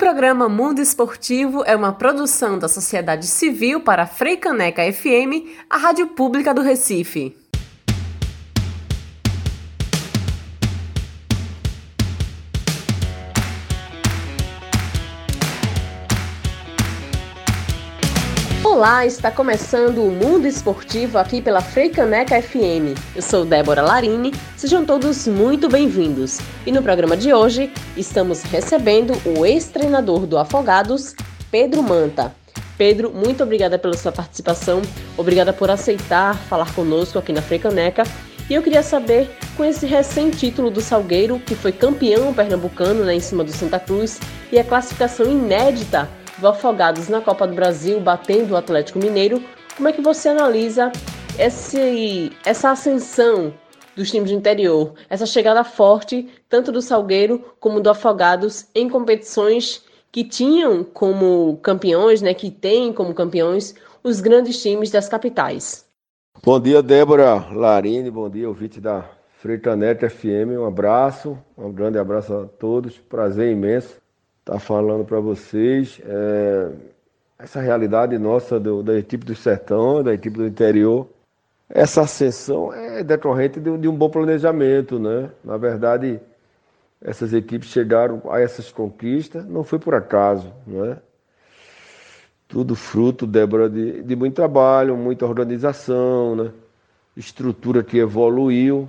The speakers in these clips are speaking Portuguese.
programa Mundo Esportivo é uma produção da sociedade civil para a Freicaneca FM, a rádio pública do Recife. Olá, está começando o Mundo Esportivo aqui pela Freicaneca FM. Eu sou Débora Larini, sejam todos muito bem-vindos. E no programa de hoje estamos recebendo o ex-treinador do Afogados, Pedro Manta. Pedro, muito obrigada pela sua participação, obrigada por aceitar falar conosco aqui na Freicaneca. E eu queria saber, com esse recém-título do Salgueiro, que foi campeão pernambucano né, em cima do Santa Cruz, e a classificação inédita Afogados na Copa do Brasil, batendo o Atlético Mineiro. Como é que você analisa esse, essa ascensão dos times do interior, essa chegada forte, tanto do Salgueiro como do Afogados, em competições que tinham como campeões, né, que têm como campeões, os grandes times das capitais? Bom dia, Débora Larine, bom dia, ouvinte da Freitanet FM, um abraço, um grande abraço a todos, prazer imenso estar tá falando para vocês. É, essa realidade nossa do, da equipe do sertão, da equipe do interior, essa ascensão é decorrente de, de, um bom planejamento, né? Na verdade, essas equipes chegaram a essas conquistas, não foi por acaso, né? Tudo fruto, Débora, de, de muito trabalho, muita organização, né? Estrutura que evoluiu.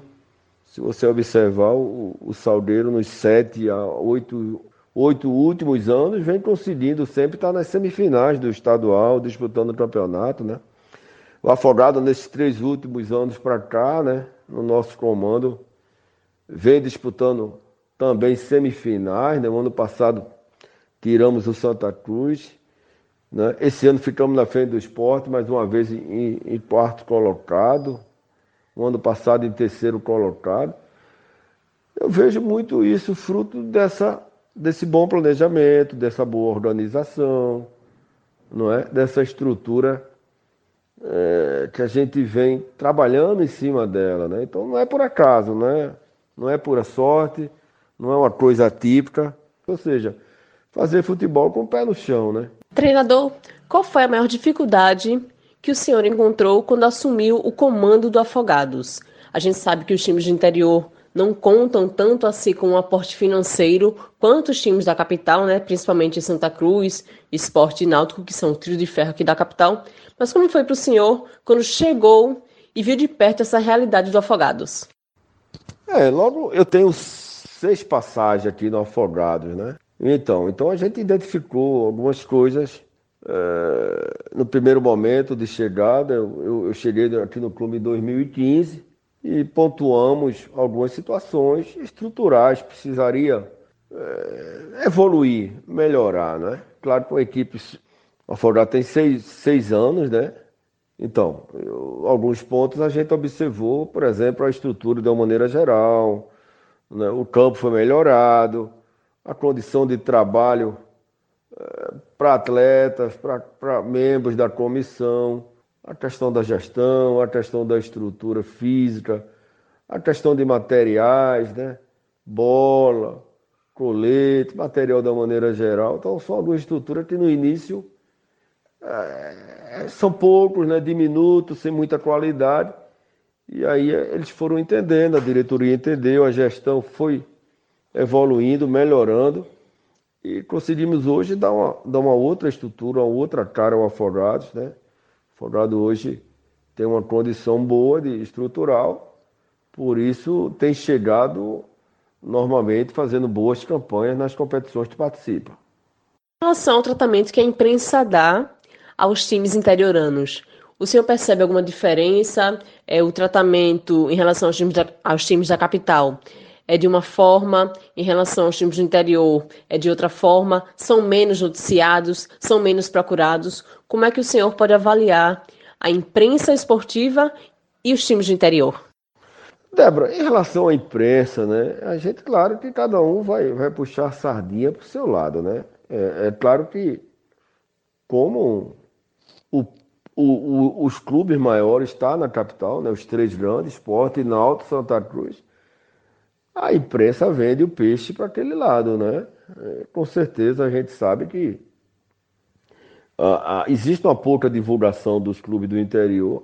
Se você observar, o, o Salgueiro nos sete a oito oito últimos anos, vem conseguindo sempre estar nas semifinais do estadual, disputando o campeonato, né? O Afogado, nesses três últimos anos para cá, né, no nosso comando, vem disputando também semifinais. Né? No ano passado, tiramos o Santa Cruz. Né? Esse ano ficamos na frente do esporte, mais uma vez em, em quarto colocado. O ano passado, em terceiro colocado. Eu vejo muito isso fruto dessa desse bom planejamento, dessa boa organização, não é? Dessa estrutura é, que a gente vem trabalhando em cima dela, né? Então não é por acaso, né? Não é pura sorte, não é uma coisa típica, ou seja, fazer futebol com o pé no chão, né? Treinador, qual foi a maior dificuldade que o senhor encontrou quando assumiu o comando do Afogados? A gente sabe que os times de interior não contam tanto assim com o um aporte financeiro quanto os times da capital, né? principalmente Santa Cruz, Esporte e Náutico, que são o trio de ferro aqui da capital. Mas como foi para o senhor quando chegou e viu de perto essa realidade do Afogados? É, logo eu tenho seis passagens aqui no Afogados, né? Então, então a gente identificou algumas coisas é, no primeiro momento de chegada. Eu, eu cheguei aqui no clube em 2015 e pontuamos algumas situações estruturais, precisaria é, evoluir, melhorar, né? Claro que a equipe, a Fordar tem seis, seis anos, né? Então, eu, alguns pontos a gente observou, por exemplo, a estrutura de uma maneira geral, né? o campo foi melhorado, a condição de trabalho é, para atletas, para membros da comissão, a questão da gestão, a questão da estrutura física, a questão de materiais, né? bola, colete, material da maneira geral. Então, são algumas estruturas que no início é, são poucos, né? diminutos, sem muita qualidade. E aí eles foram entendendo, a diretoria entendeu, a gestão foi evoluindo, melhorando. E conseguimos hoje dar uma, dar uma outra estrutura, uma outra cara ao Afogados, né? Folgado hoje tem uma condição boa de estrutural, por isso tem chegado normalmente fazendo boas campanhas nas competições que participa. Em relação ao tratamento que a imprensa dá aos times interioranos, o senhor percebe alguma diferença? É, o tratamento em relação aos times da, aos times da capital é de uma forma, em relação aos times do interior é de outra forma, são menos noticiados, são menos procurados. Como é que o senhor pode avaliar a imprensa esportiva e os times do interior? Débora, em relação à imprensa, né, a gente, claro que cada um vai, vai puxar a sardinha para o seu lado, né? É, é claro que, como o, o, o, os clubes maiores estão tá na capital, né, os três grandes, Esporte, Náutico, Santa Cruz, a imprensa vende o peixe para aquele lado, né? É, com certeza a gente sabe que existe uma pouca divulgação dos clubes do interior,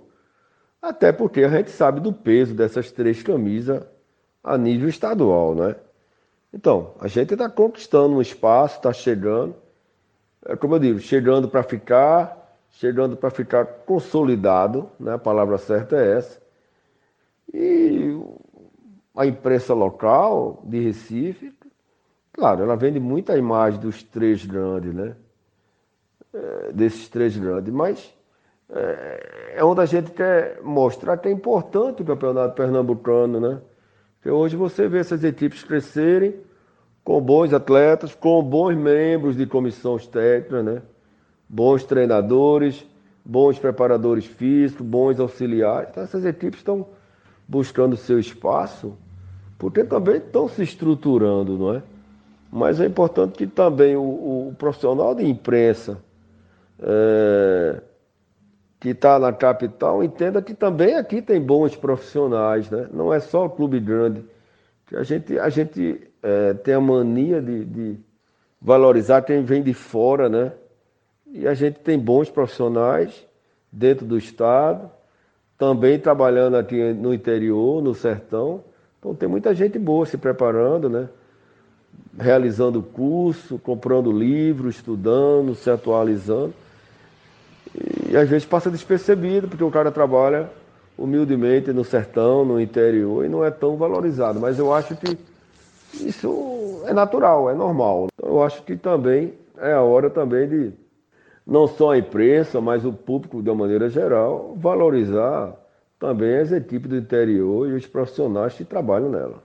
até porque a gente sabe do peso dessas três camisas a nível estadual, né? Então, a gente está conquistando um espaço, está chegando, é como eu digo, chegando para ficar, chegando para ficar consolidado, né? A palavra certa é essa. E a imprensa local de Recife, claro, ela vende muita imagem dos três grandes, né? É, desses três grandes, mas é, é onde a gente quer mostrar que é importante o campeonato pernambucano, né? Porque hoje você vê essas equipes crescerem com bons atletas, com bons membros de comissões técnicas, né? Bons treinadores, bons preparadores físicos, bons auxiliares. Então essas equipes estão buscando seu espaço porque também estão se estruturando, não é? Mas é importante que também o, o profissional de imprensa é, que está na capital entenda que também aqui tem bons profissionais, né? Não é só o clube grande. A gente, a gente é, tem a mania de, de valorizar quem vem de fora, né? E a gente tem bons profissionais dentro do estado, também trabalhando aqui no interior, no sertão. Então tem muita gente boa se preparando, né? Realizando curso, comprando livros, estudando, se atualizando. E às vezes passa despercebido, porque o cara trabalha humildemente no sertão, no interior, e não é tão valorizado. Mas eu acho que isso é natural, é normal. Eu acho que também é a hora também de não só a imprensa, mas o público de uma maneira geral, valorizar também as equipes do interior e os profissionais que trabalham nela.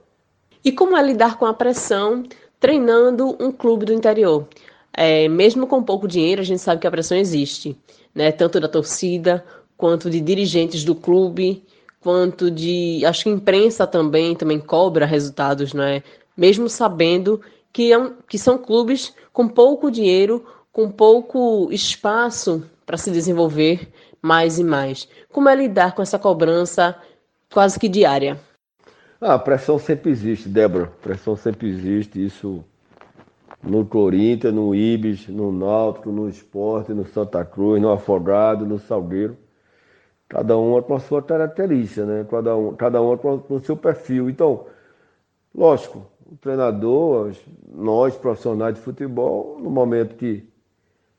E como é lidar com a pressão treinando um clube do interior? É, mesmo com pouco dinheiro, a gente sabe que a pressão existe, né? Tanto da torcida quanto de dirigentes do clube, quanto de, acho que a imprensa também também cobra resultados, né? Mesmo sabendo que, é um, que são clubes com pouco dinheiro, com pouco espaço para se desenvolver mais e mais. Como é lidar com essa cobrança quase que diária? Ah, a pressão sempre existe, Débora. Pressão sempre existe. Isso no Corinthians, no Ibis, no Náutico, no Esporte, no Santa Cruz, no Afogado, no Salgueiro. Cada um com a sua característica, né? Cada um, cada um com o seu perfil. Então, lógico, o treinador, nós profissionais de futebol, no momento que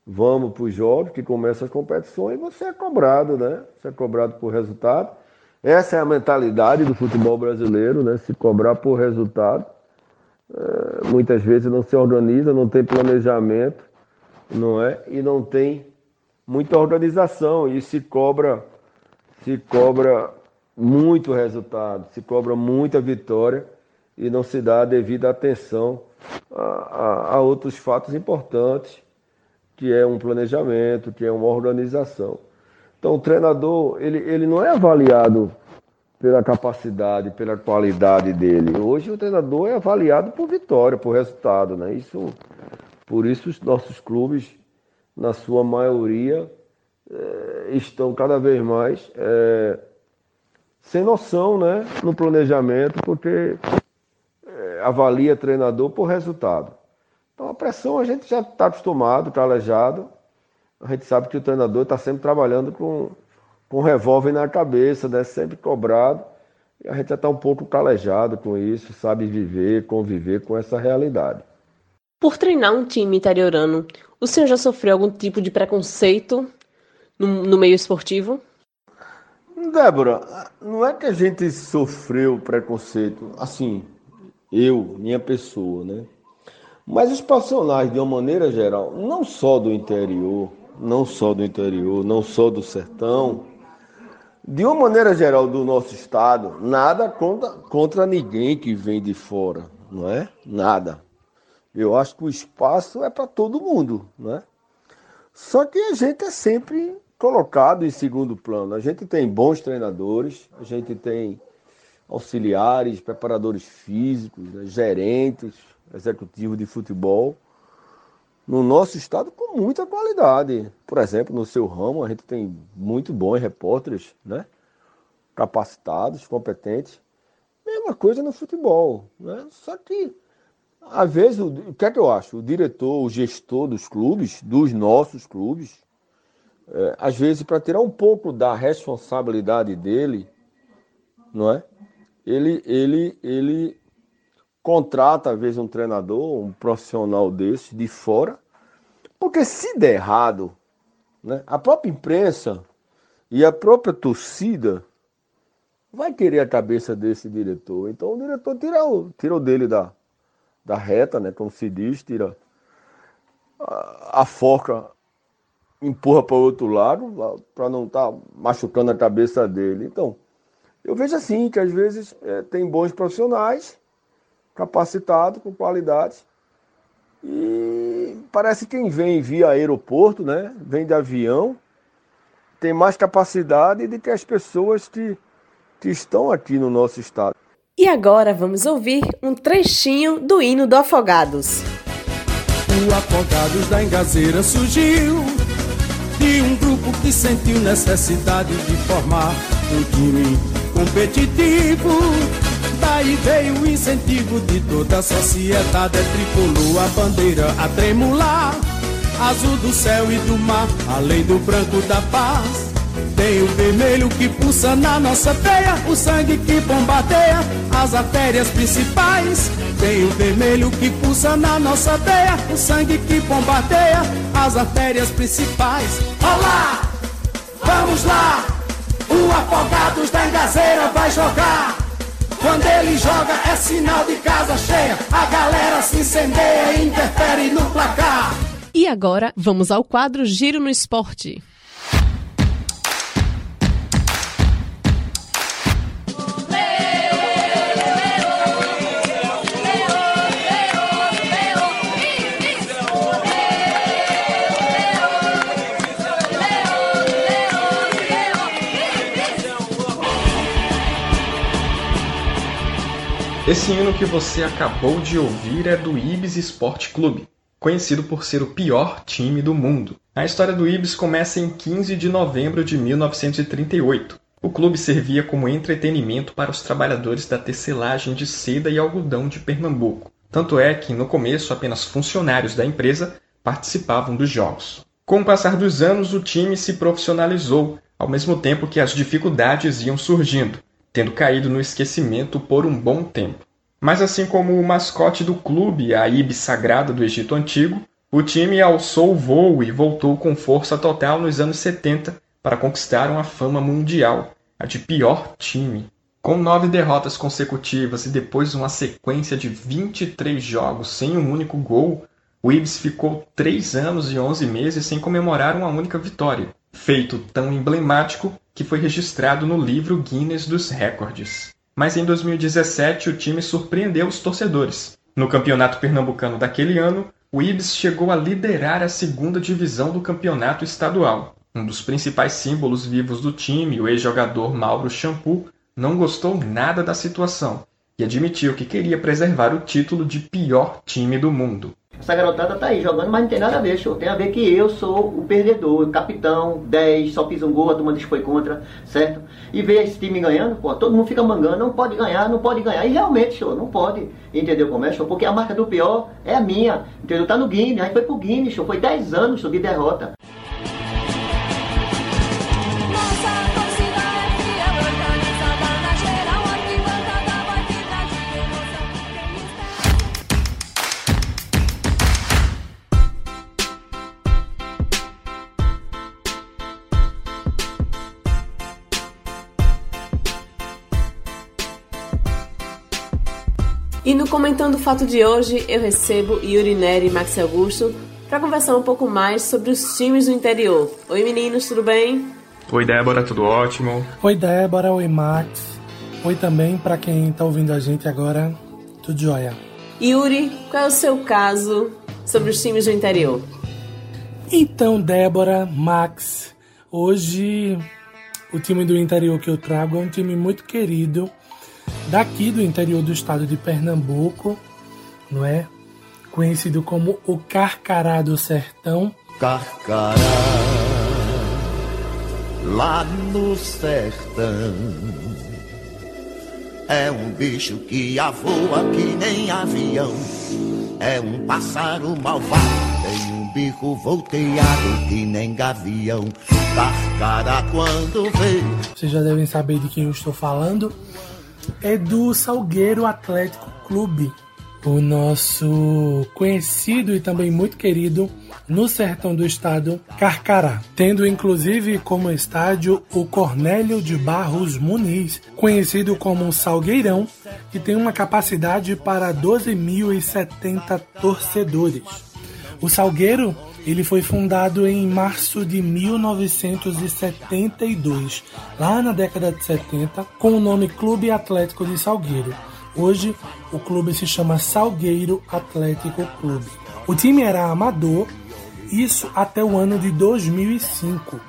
vamos para os jogos, que começam as competições, você é cobrado, né? Você é cobrado por resultado. Essa é a mentalidade do futebol brasileiro, né? Se cobrar por resultado. É, muitas vezes não se organiza, não tem planejamento, não é? E não tem muita organização e se cobra, se cobra muito resultado, se cobra muita vitória e não se dá a devida atenção a, a, a outros fatos importantes que é um planejamento, que é uma organização. Então, o treinador, ele, ele não é avaliado pela capacidade, pela qualidade dele. Hoje, o treinador é avaliado por vitória, por resultado. Né? Isso, por isso, os nossos clubes, na sua maioria, é, estão cada vez mais é, sem noção né, no planejamento, porque é, avalia treinador por resultado. Então a pressão a gente já está acostumado, calejado. A gente sabe que o treinador está sempre trabalhando com, com um revólver na cabeça, né? sempre cobrado. E a gente já está um pouco calejado com isso, sabe viver, conviver com essa realidade. Por treinar um time interiorano, o senhor já sofreu algum tipo de preconceito no, no meio esportivo? Débora, não é que a gente sofreu preconceito, assim, eu, minha pessoa, né? Mas os profissionais, de uma maneira geral, não só do interior, não só do interior, não só do sertão, de uma maneira geral do nosso estado, nada contra, contra ninguém que vem de fora, não é? Nada. Eu acho que o espaço é para todo mundo, não é? Só que a gente é sempre colocado em segundo plano. A gente tem bons treinadores, a gente tem auxiliares, preparadores físicos, né, gerentes, executivo de futebol no nosso estado com muita qualidade. Por exemplo, no seu ramo, a gente tem muito bons repórteres, né? capacitados, competentes. Mesma coisa no futebol. Né? Só que às vezes, o, que é que eu acho? O diretor, o gestor dos clubes, dos nossos clubes, é, às vezes, para tirar um pouco da responsabilidade dele, não é? Ele, ele, ele contrata, às vezes, um treinador, um profissional desse, de fora, porque se der errado, né, a própria imprensa e a própria torcida vai querer a cabeça desse diretor. Então o diretor tira o, tira o dele da, da reta, né? Como se diz, tira a, a foca, empurra para o outro lado, para não estar tá machucando a cabeça dele. Então, eu vejo assim, que às vezes é, tem bons profissionais, capacitados, com qualidade, e parece que quem vem via aeroporto, né? Vem de avião, tem mais capacidade do que as pessoas que, que estão aqui no nosso estado. E agora vamos ouvir um trechinho do hino do Afogados. O Afogados da Engazeira surgiu de um grupo que sentiu necessidade de formar um time competitivo. Daí veio o incentivo de toda a sociedade, é tricolor a bandeira a tremular, azul do céu e do mar, além do branco da paz. Tem o vermelho que pulsa na nossa veia, o sangue que bombardeia as artérias principais. Tem o vermelho que pulsa na nossa veia, o sangue que bombardeia as artérias principais. Olá, vamos lá, o Afogados da Engazeira vai jogar. Quando ele joga é sinal de casa cheia, a galera se incendeia e interfere no placar. E agora vamos ao quadro Giro no Esporte. Esse hino que você acabou de ouvir é do Ibis Sport Clube, conhecido por ser o pior time do mundo. A história do Ibis começa em 15 de novembro de 1938. O clube servia como entretenimento para os trabalhadores da tecelagem de seda e algodão de Pernambuco. Tanto é que, no começo, apenas funcionários da empresa participavam dos jogos. Com o passar dos anos, o time se profissionalizou, ao mesmo tempo que as dificuldades iam surgindo tendo caído no esquecimento por um bom tempo. Mas assim como o mascote do clube, a Ibis Sagrada do Egito Antigo, o time alçou o voo e voltou com força total nos anos 70 para conquistar uma fama mundial, a de pior time. Com nove derrotas consecutivas e depois uma sequência de 23 jogos sem um único gol, o Ibis ficou três anos e 11 meses sem comemorar uma única vitória, feito tão emblemático que foi registrado no livro Guinness dos Recordes. Mas em 2017 o time surpreendeu os torcedores. No campeonato pernambucano daquele ano, o Ibis chegou a liderar a segunda divisão do campeonato estadual. Um dos principais símbolos vivos do time, o ex-jogador Mauro Shampoo, não gostou nada da situação e admitiu que queria preservar o título de pior time do mundo. Essa garotada tá aí jogando, mas não tem nada a ver, show. Tem a ver que eu sou o perdedor, o capitão, 10, só fiz um gol, a turma que foi contra, certo? E ver esse time ganhando, pô, todo mundo fica mangando, não pode ganhar, não pode ganhar. E realmente, show, não pode, entendeu como é, show? Porque a marca do pior é a minha, entendeu? Tá no Guinness, a gente foi pro Guinness, show. Foi 10 anos, show, de derrota. E no Comentando o Fato de hoje, eu recebo Yuri Neri e Max Augusto para conversar um pouco mais sobre os times do interior. Oi meninos, tudo bem? Oi Débora, tudo ótimo? Oi Débora, oi Max. Oi também para quem está ouvindo a gente agora, tudo jóia. Yuri, qual é o seu caso sobre os times do interior? Então, Débora, Max, hoje o time do interior que eu trago é um time muito querido daqui do interior do estado de Pernambuco, não é? Conhecido como o Carcará do Sertão. Carcará, lá no sertão, é um bicho que avoa que nem avião é um pássaro malvado. Tem um bico volteado que nem gavião. Carcará quando vê. Vocês já devem saber de quem eu estou falando. É do Salgueiro Atlético Clube, o nosso conhecido e também muito querido no sertão do estado, Carcará, tendo inclusive como estádio o Cornélio de Barros Muniz, conhecido como Salgueirão, que tem uma capacidade para 12.070 torcedores. O Salgueiro ele foi fundado em março de 1972, lá na década de 70, com o nome Clube Atlético de Salgueiro. Hoje, o clube se chama Salgueiro Atlético Clube. O time era amador, isso até o ano de 2005,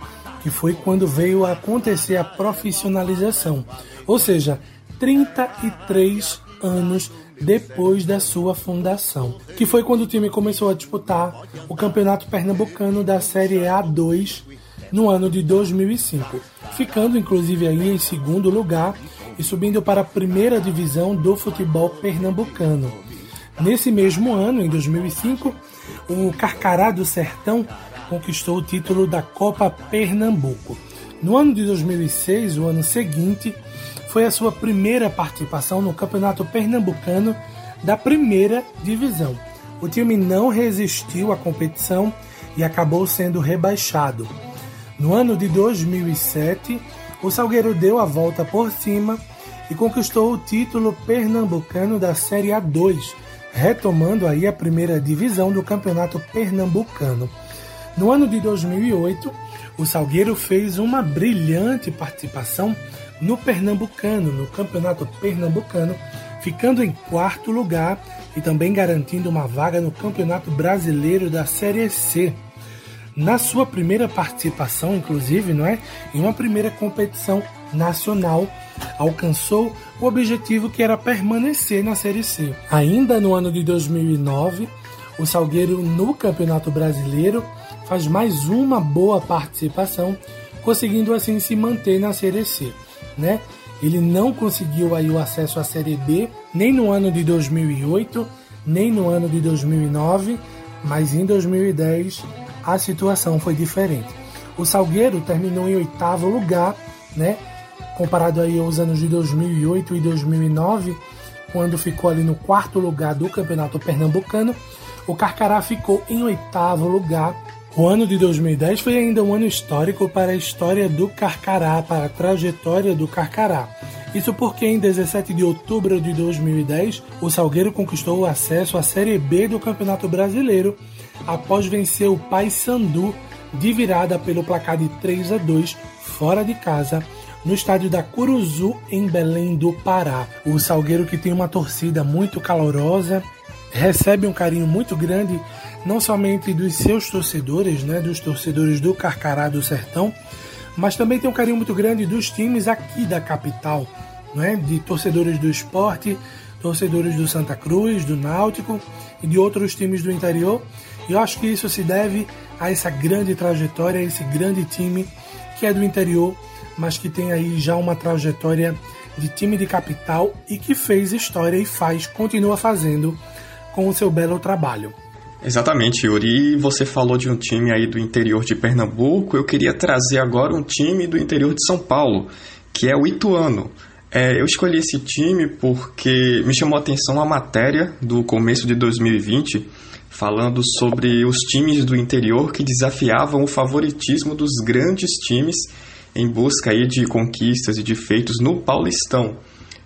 que foi quando veio a acontecer a profissionalização. Ou seja, 33 anos depois da sua fundação, que foi quando o time começou a disputar o Campeonato Pernambucano da Série A2 no ano de 2005, ficando inclusive aí em segundo lugar e subindo para a primeira divisão do futebol pernambucano. Nesse mesmo ano, em 2005, o Carcará do Sertão conquistou o título da Copa Pernambuco. No ano de 2006, o ano seguinte, foi a sua primeira participação no Campeonato Pernambucano da primeira divisão. O time não resistiu à competição e acabou sendo rebaixado. No ano de 2007, o Salgueiro deu a volta por cima e conquistou o título pernambucano da Série A2, retomando aí a primeira divisão do Campeonato Pernambucano. No ano de 2008, o Salgueiro fez uma brilhante participação no Pernambucano, no Campeonato Pernambucano, ficando em quarto lugar e também garantindo uma vaga no Campeonato Brasileiro da Série C na sua primeira participação, inclusive, não é? Em uma primeira competição nacional, alcançou o objetivo que era permanecer na Série C. Ainda no ano de 2009, o Salgueiro no Campeonato Brasileiro faz mais uma boa participação, conseguindo assim se manter na Série C, né? Ele não conseguiu aí o acesso à Série B nem no ano de 2008, nem no ano de 2009, mas em 2010 a situação foi diferente. O Salgueiro terminou em oitavo lugar, né? Comparado aí aos anos de 2008 e 2009, quando ficou ali no quarto lugar do Campeonato Pernambucano, o Carcará ficou em oitavo lugar. O ano de 2010 foi ainda um ano histórico para a história do Carcará, para a trajetória do Carcará. Isso porque em 17 de outubro de 2010, o Salgueiro conquistou o acesso à Série B do Campeonato Brasileiro após vencer o Paysandu de virada pelo placar de 3 a 2 fora de casa no estádio da Curuzu em Belém do Pará. O Salgueiro que tem uma torcida muito calorosa, recebe um carinho muito grande não somente dos seus torcedores, né, dos torcedores do Carcará do Sertão, mas também tem um carinho muito grande dos times aqui da capital, né, de torcedores do esporte, torcedores do Santa Cruz, do Náutico e de outros times do interior e eu acho que isso se deve a essa grande trajetória, a esse grande time que é do interior, mas que tem aí já uma trajetória de time de capital e que fez história e faz, continua fazendo com o seu belo trabalho. Exatamente, Yuri. E você falou de um time aí do interior de Pernambuco. Eu queria trazer agora um time do interior de São Paulo, que é o Ituano. É, eu escolhi esse time porque me chamou a atenção a matéria do começo de 2020 falando sobre os times do interior que desafiavam o favoritismo dos grandes times em busca aí de conquistas e de feitos no Paulistão.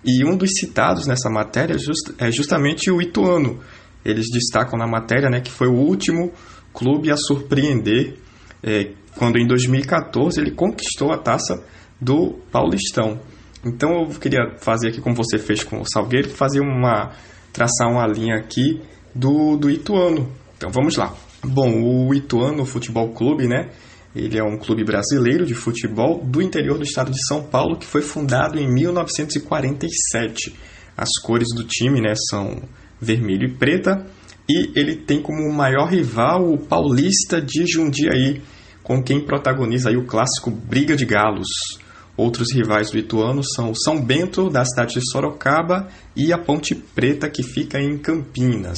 E um dos citados nessa matéria é justamente o Ituano. Eles destacam na matéria né, que foi o último clube a surpreender é, quando em 2014 ele conquistou a taça do Paulistão. Então eu queria fazer aqui como você fez com o Salgueiro, fazer uma traçar uma linha aqui do, do Ituano. Então vamos lá. Bom, o Ituano Futebol Clube, né? Ele é um clube brasileiro de futebol do interior do estado de São Paulo que foi fundado em 1947. As cores do time, né, são vermelho e preta e ele tem como maior rival o Paulista de Jundiaí, com quem protagoniza aí o clássico Briga de Galos. Outros rivais do Ituano são o São Bento, da cidade de Sorocaba, e a Ponte Preta, que fica em Campinas.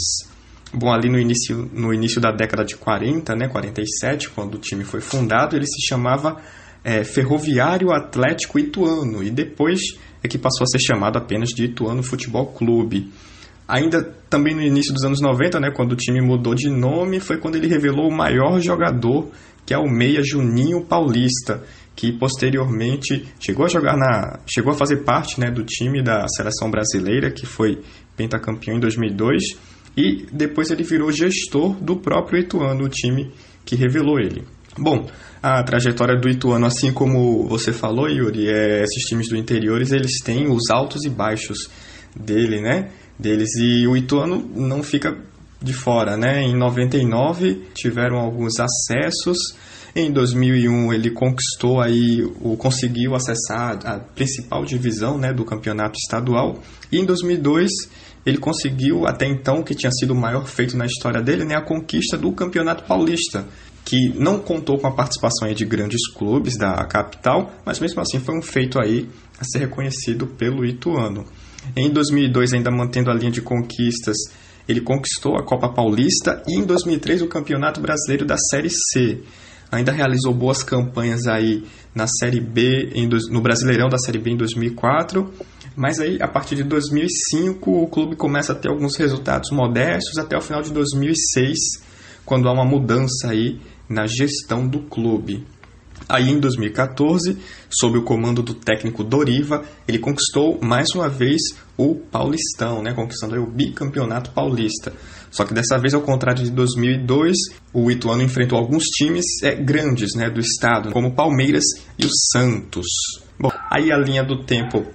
Bom, ali no início, no início da década de 40, né, 47, quando o time foi fundado, ele se chamava é, Ferroviário Atlético Ituano e depois é que passou a ser chamado apenas de Ituano Futebol Clube. Ainda também no início dos anos 90, né, quando o time mudou de nome, foi quando ele revelou o maior jogador, que é o meia Juninho Paulista, que posteriormente chegou a jogar na, chegou a fazer parte, né, do time da seleção brasileira, que foi pentacampeão em 2002, e depois ele virou gestor do próprio Ituano, o time que revelou ele. Bom, a trajetória do Ituano, assim como você falou, Yuri, é, esses times do interior, eles têm os altos e baixos dele, né? Deles. E o Ituano não fica de fora, né? Em 99 tiveram alguns acessos. Em 2001 ele conquistou aí, o conseguiu acessar a principal divisão, né, do campeonato estadual. E em 2002 ele conseguiu até então o que tinha sido o maior feito na história dele, né, a conquista do Campeonato Paulista, que não contou com a participação de grandes clubes da capital, mas mesmo assim foi um feito aí a ser reconhecido pelo Ituano. Em 2002, ainda mantendo a linha de conquistas, ele conquistou a Copa Paulista e em 2003 o Campeonato Brasileiro da Série C. Ainda realizou boas campanhas aí na Série B, no Brasileirão da Série B em 2004, mas aí a partir de 2005 o clube começa a ter alguns resultados modestos até o final de 2006, quando há uma mudança aí na gestão do clube. Aí em 2014, sob o comando do técnico Doriva, ele conquistou mais uma vez o Paulistão, né, conquistando o bicampeonato paulista. Só que dessa vez, ao contrário de 2002, o Ituano enfrentou alguns times é, grandes né, do estado, como o Palmeiras e o Santos. Bom, aí a linha do tempo,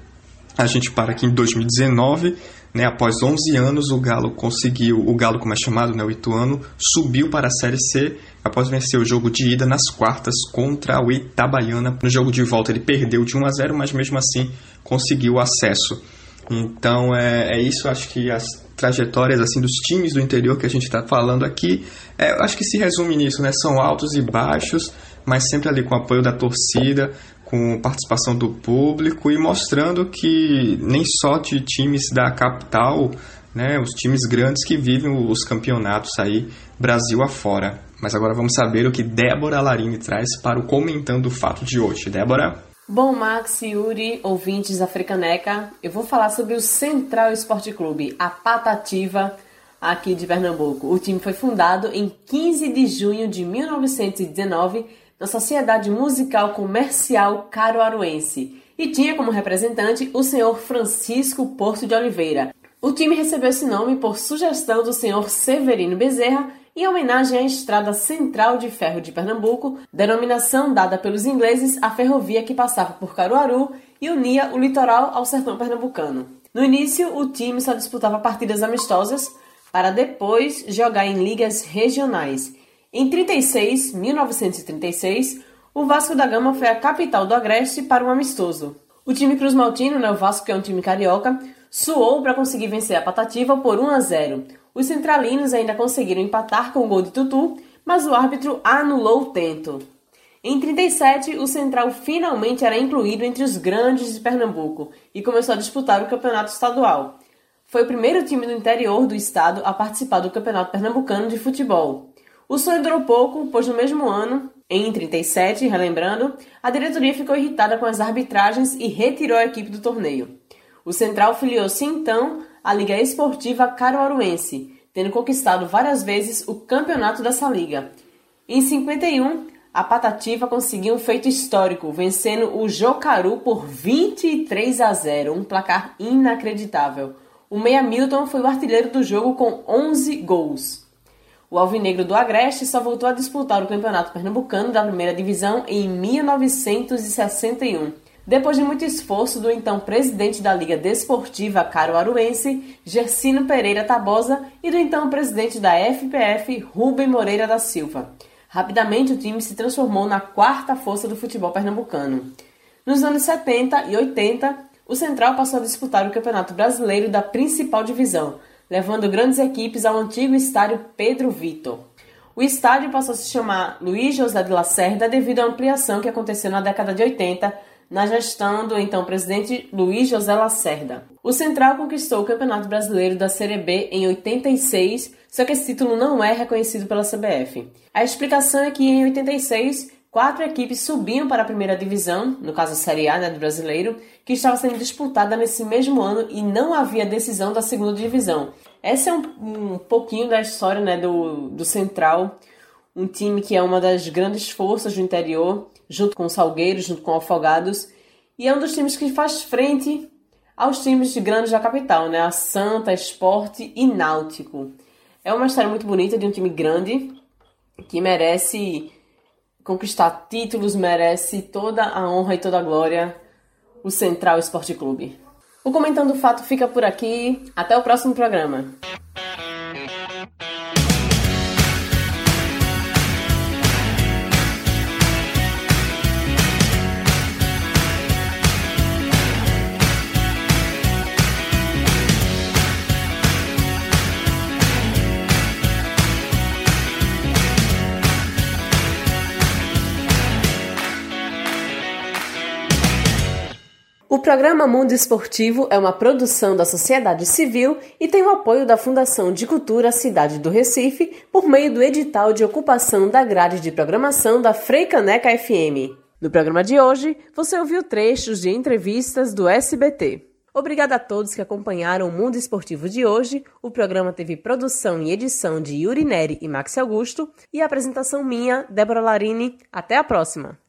a gente para aqui em 2019, né, após 11 anos, o Galo conseguiu, o Galo como é chamado, né, o Ituano, subiu para a Série C após vencer o jogo de ida nas quartas contra o Itabaiana. No jogo de volta ele perdeu de 1 a 0, mas mesmo assim conseguiu o acesso. Então é, é isso, acho que as trajetórias assim dos times do interior que a gente está falando aqui, é, acho que se resume nisso, né? São altos e baixos, mas sempre ali com apoio da torcida, com participação do público e mostrando que nem só de times da capital, né, os times grandes que vivem os campeonatos aí Brasil afora. Mas agora vamos saber o que Débora Larini traz para o Comentando o Fato de hoje. Débora? Bom, Max, Yuri, ouvintes da Frecaneca, eu vou falar sobre o Central Esporte Clube, a patativa aqui de Pernambuco. O time foi fundado em 15 de junho de 1919 na Sociedade Musical Comercial Caruaruense e tinha como representante o senhor Francisco Porto de Oliveira. O time recebeu esse nome por sugestão do senhor Severino Bezerra em homenagem à Estrada Central de Ferro de Pernambuco, denominação dada pelos ingleses à ferrovia que passava por Caruaru e unia o litoral ao sertão pernambucano. No início, o time só disputava partidas amistosas para depois jogar em ligas regionais. Em 36, 1936, o Vasco da Gama foi a capital do Agreste para um amistoso. O time Cruz Maltino, né, o Vasco que é um time carioca, suou para conseguir vencer a Patativa por 1 a 0. Os centralinos ainda conseguiram empatar com o gol de Tutu, mas o árbitro anulou o tento. Em 37, o Central finalmente era incluído entre os grandes de Pernambuco e começou a disputar o campeonato estadual. Foi o primeiro time do interior do estado a participar do Campeonato Pernambucano de Futebol. O sonho durou pouco, pois no mesmo ano, em 37, relembrando, a diretoria ficou irritada com as arbitragens e retirou a equipe do torneio. O Central filiou-se então a Liga Esportiva Caruaruense, tendo conquistado várias vezes o campeonato dessa liga. Em 51, a Patativa conseguiu um feito histórico, vencendo o Jocaru por 23 a 0, um placar inacreditável. O Meia Milton foi o artilheiro do jogo com 11 gols. O Alvinegro do Agreste só voltou a disputar o Campeonato Pernambucano da Primeira Divisão em 1961 depois de muito esforço do então presidente da Liga Desportiva Caruaruense, Gersino Pereira Tabosa, e do então presidente da FPF, Rubem Moreira da Silva. Rapidamente o time se transformou na quarta força do futebol pernambucano. Nos anos 70 e 80, o Central passou a disputar o Campeonato Brasileiro da principal divisão, levando grandes equipes ao antigo estádio Pedro Vitor. O estádio passou a se chamar Luiz José de Lacerda devido à ampliação que aconteceu na década de 80 na gestão do então presidente Luiz José Lacerda. O Central conquistou o Campeonato Brasileiro da Série B em 86, só que esse título não é reconhecido pela CBF. A explicação é que em 86 quatro equipes subiam para a primeira divisão, no caso a Série A né, do brasileiro, que estava sendo disputada nesse mesmo ano e não havia decisão da segunda divisão. Essa é um, um pouquinho da história né, do, do Central, um time que é uma das grandes forças do interior, junto com o Salgueiro, junto com o Afogados, e é um dos times que faz frente aos times de grandes da capital, né? A Santa, Esporte e Náutico. É uma história muito bonita de um time grande que merece conquistar títulos, merece toda a honra e toda a glória o Central Esporte Clube. O Comentando Fato fica por aqui. Até o próximo programa. Programa Mundo Esportivo é uma produção da sociedade civil e tem o apoio da Fundação de Cultura Cidade do Recife por meio do edital de ocupação da grade de programação da Freicaneca FM. No programa de hoje, você ouviu trechos de entrevistas do SBT. Obrigada a todos que acompanharam o Mundo Esportivo de hoje. O programa teve produção e edição de Yuri Neri e Max Augusto e apresentação minha, Débora Larini. Até a próxima!